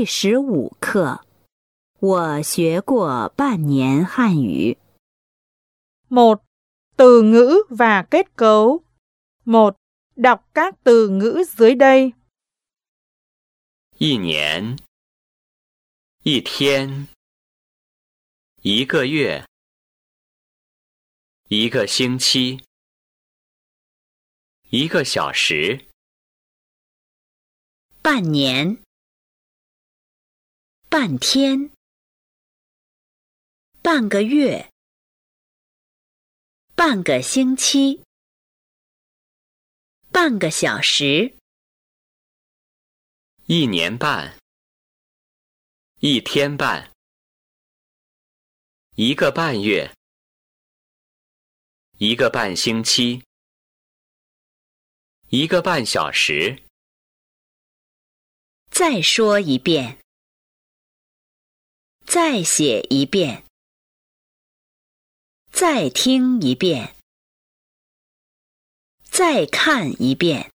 第十五课，我学过半年汉语。một Từ ngữ và kết cấu. một Đọc các từ ngữ dưới đây. 一年，一天，一个月，一个星期，一个小时，半年，半天，半个月，半个星期，半个小时，一年半，一天半，一个半月，一个半星期，一个半小时。再说一遍，再写一遍，再听一遍，再看一遍。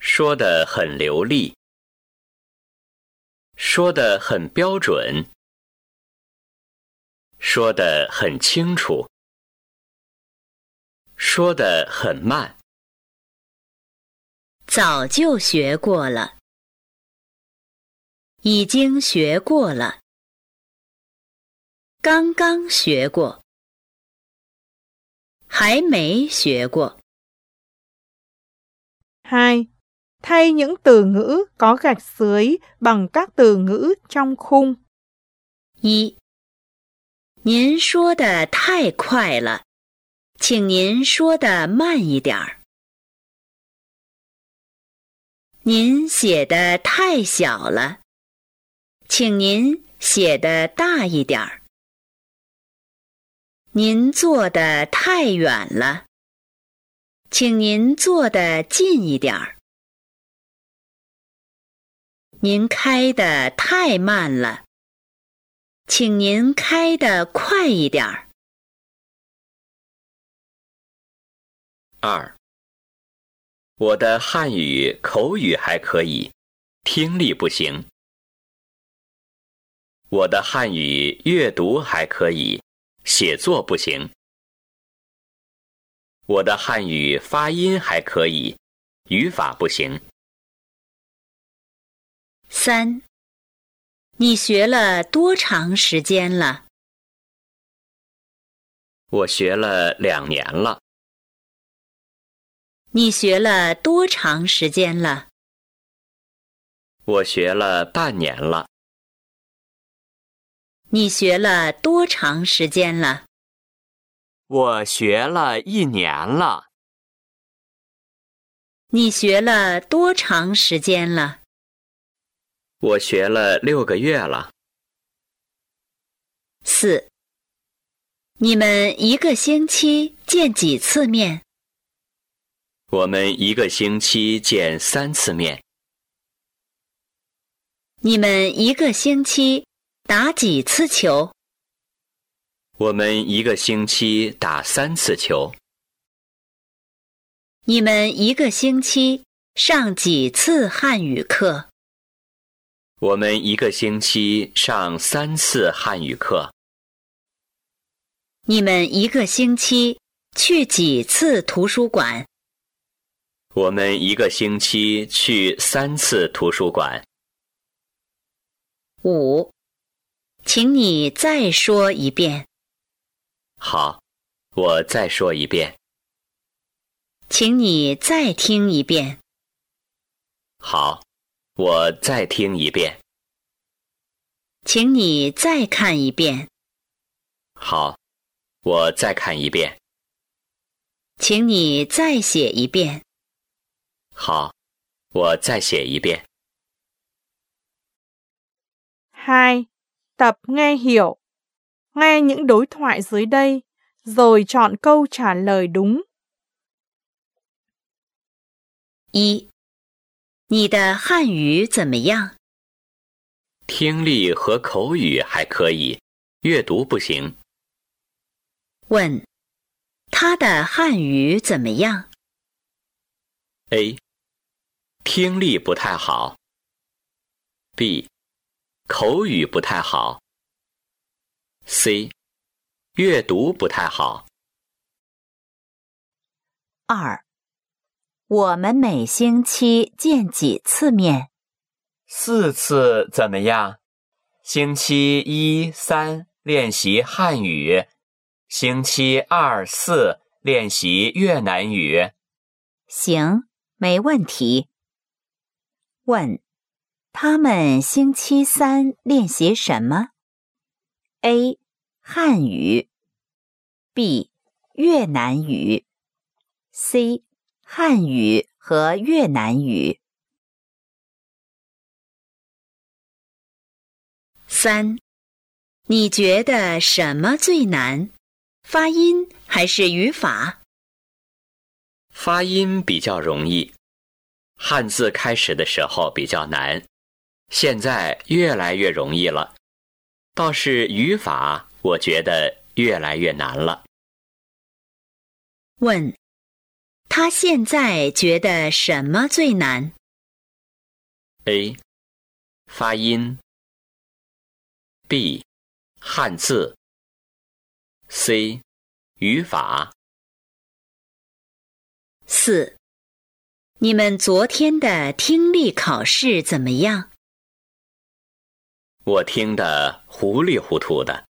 说得很流利，说得很标准，说得很清楚，说得很慢。早就学过了，已经学过了，刚刚学过，还没学过。2. Thay những từ ngữ có gạch dưới bằng các từ ngữ trong khung. 一，您说的太快了，请您说的慢一点儿。您写的太小了，请您写的大一点儿。您坐的太远了，请您坐的近一点儿。您开的太慢了。请您开的快一点儿。二，我的汉语口语还可以，听力不行。我的汉语阅读还可以，写作不行。我的汉语发音还可以，语法不行。三，你学了多长时间了？我学了两年了。你学了多长时间了？我学了半年了。你学了多长时间了？我学了一年了。你学了多长时间了？我学了六个月了。四，你们一个星期见几次面？我们一个星期见三次面。你们一个星期打几次球？我们一个星期打三次球。你们一个星期上几次汉语课？我们一个星期上三次汉语课。你们一个星期去几次图书馆？我们一个星期去三次图书馆。五，请你再说一遍。好，我再说一遍。请你再听一遍。好，我再听一遍。请你再看一遍。好，我再看一遍。请你再写一遍。好，我再写一遍。2. Tập nghe hiểu. Nghe những đối thoại dưới đây, rồi chọn câu trả lời đúng. 一，你的汉语怎么样？听力和口语还可以，阅读不行。问，他的汉语怎么样？ A. 听力不太好。 B. 口语不太好。C. 阅读不太好。二，我们每星期见几次面？四次怎么样？星期一、三练习汉语，星期二、四练习越南语。行，没问题。问：他们星期三练习什么？A. 汉语 B. 越南语 C. 汉语和越南语。三，你觉得什么最难？发音还是语法？发音比较容易，汉字开始的时候比较难，现在越来越容易了。倒是语法。我觉得越来越难了。问，他现在觉得什么最难？A. 发音。B. 汉字。C. 语法。四，你们昨天的听力考试怎么样？我听得糊里糊涂的。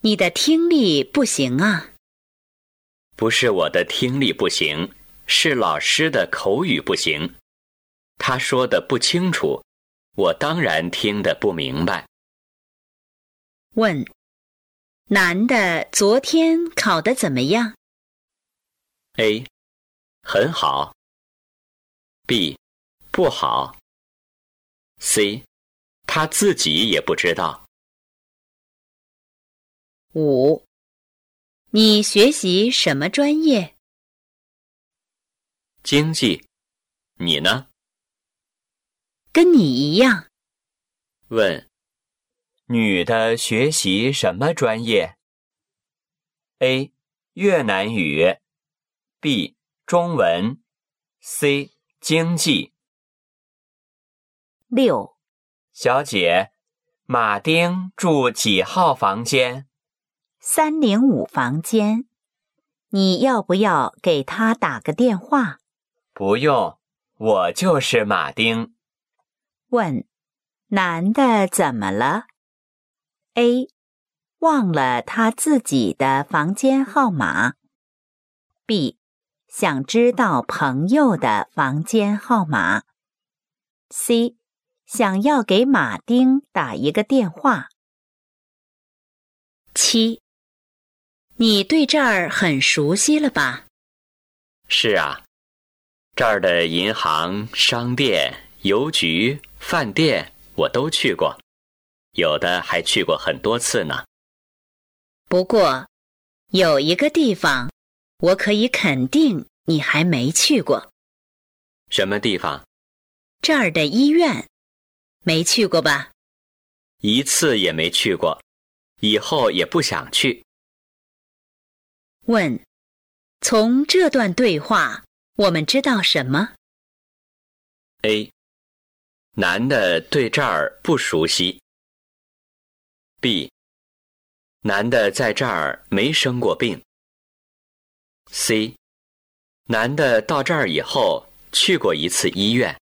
你的听力不行啊！不是我的听力不行，是老师的口语不行。他说的不清楚，我当然听得不明白。问：男的昨天考得怎么样？A，很好。B，不好。C，他自己也不知道。五，你学习什么专业？经济，你呢？跟你一样。问，女的学习什么专业？A. 越南语，B. 中文，C. 经济。六，小姐，马丁住几号房间？三零五房间，你要不要给他打个电话？不用，我就是马丁。问，男的怎么了？A，忘了他自己的房间号码。B，想知道朋友的房间号码。C，想要给马丁打一个电话。七。你对这儿很熟悉了吧？是啊，这儿的银行、商店、邮局、饭店我都去过，有的还去过很多次呢。不过，有一个地方，我可以肯定你还没去过。什么地方？这儿的医院，没去过吧？一次也没去过，以后也不想去。问：从这段对话，我们知道什么？A. 男的对这儿不熟悉。B. 男的在这儿没生过病。C. 男的到这儿以后去过一次医院。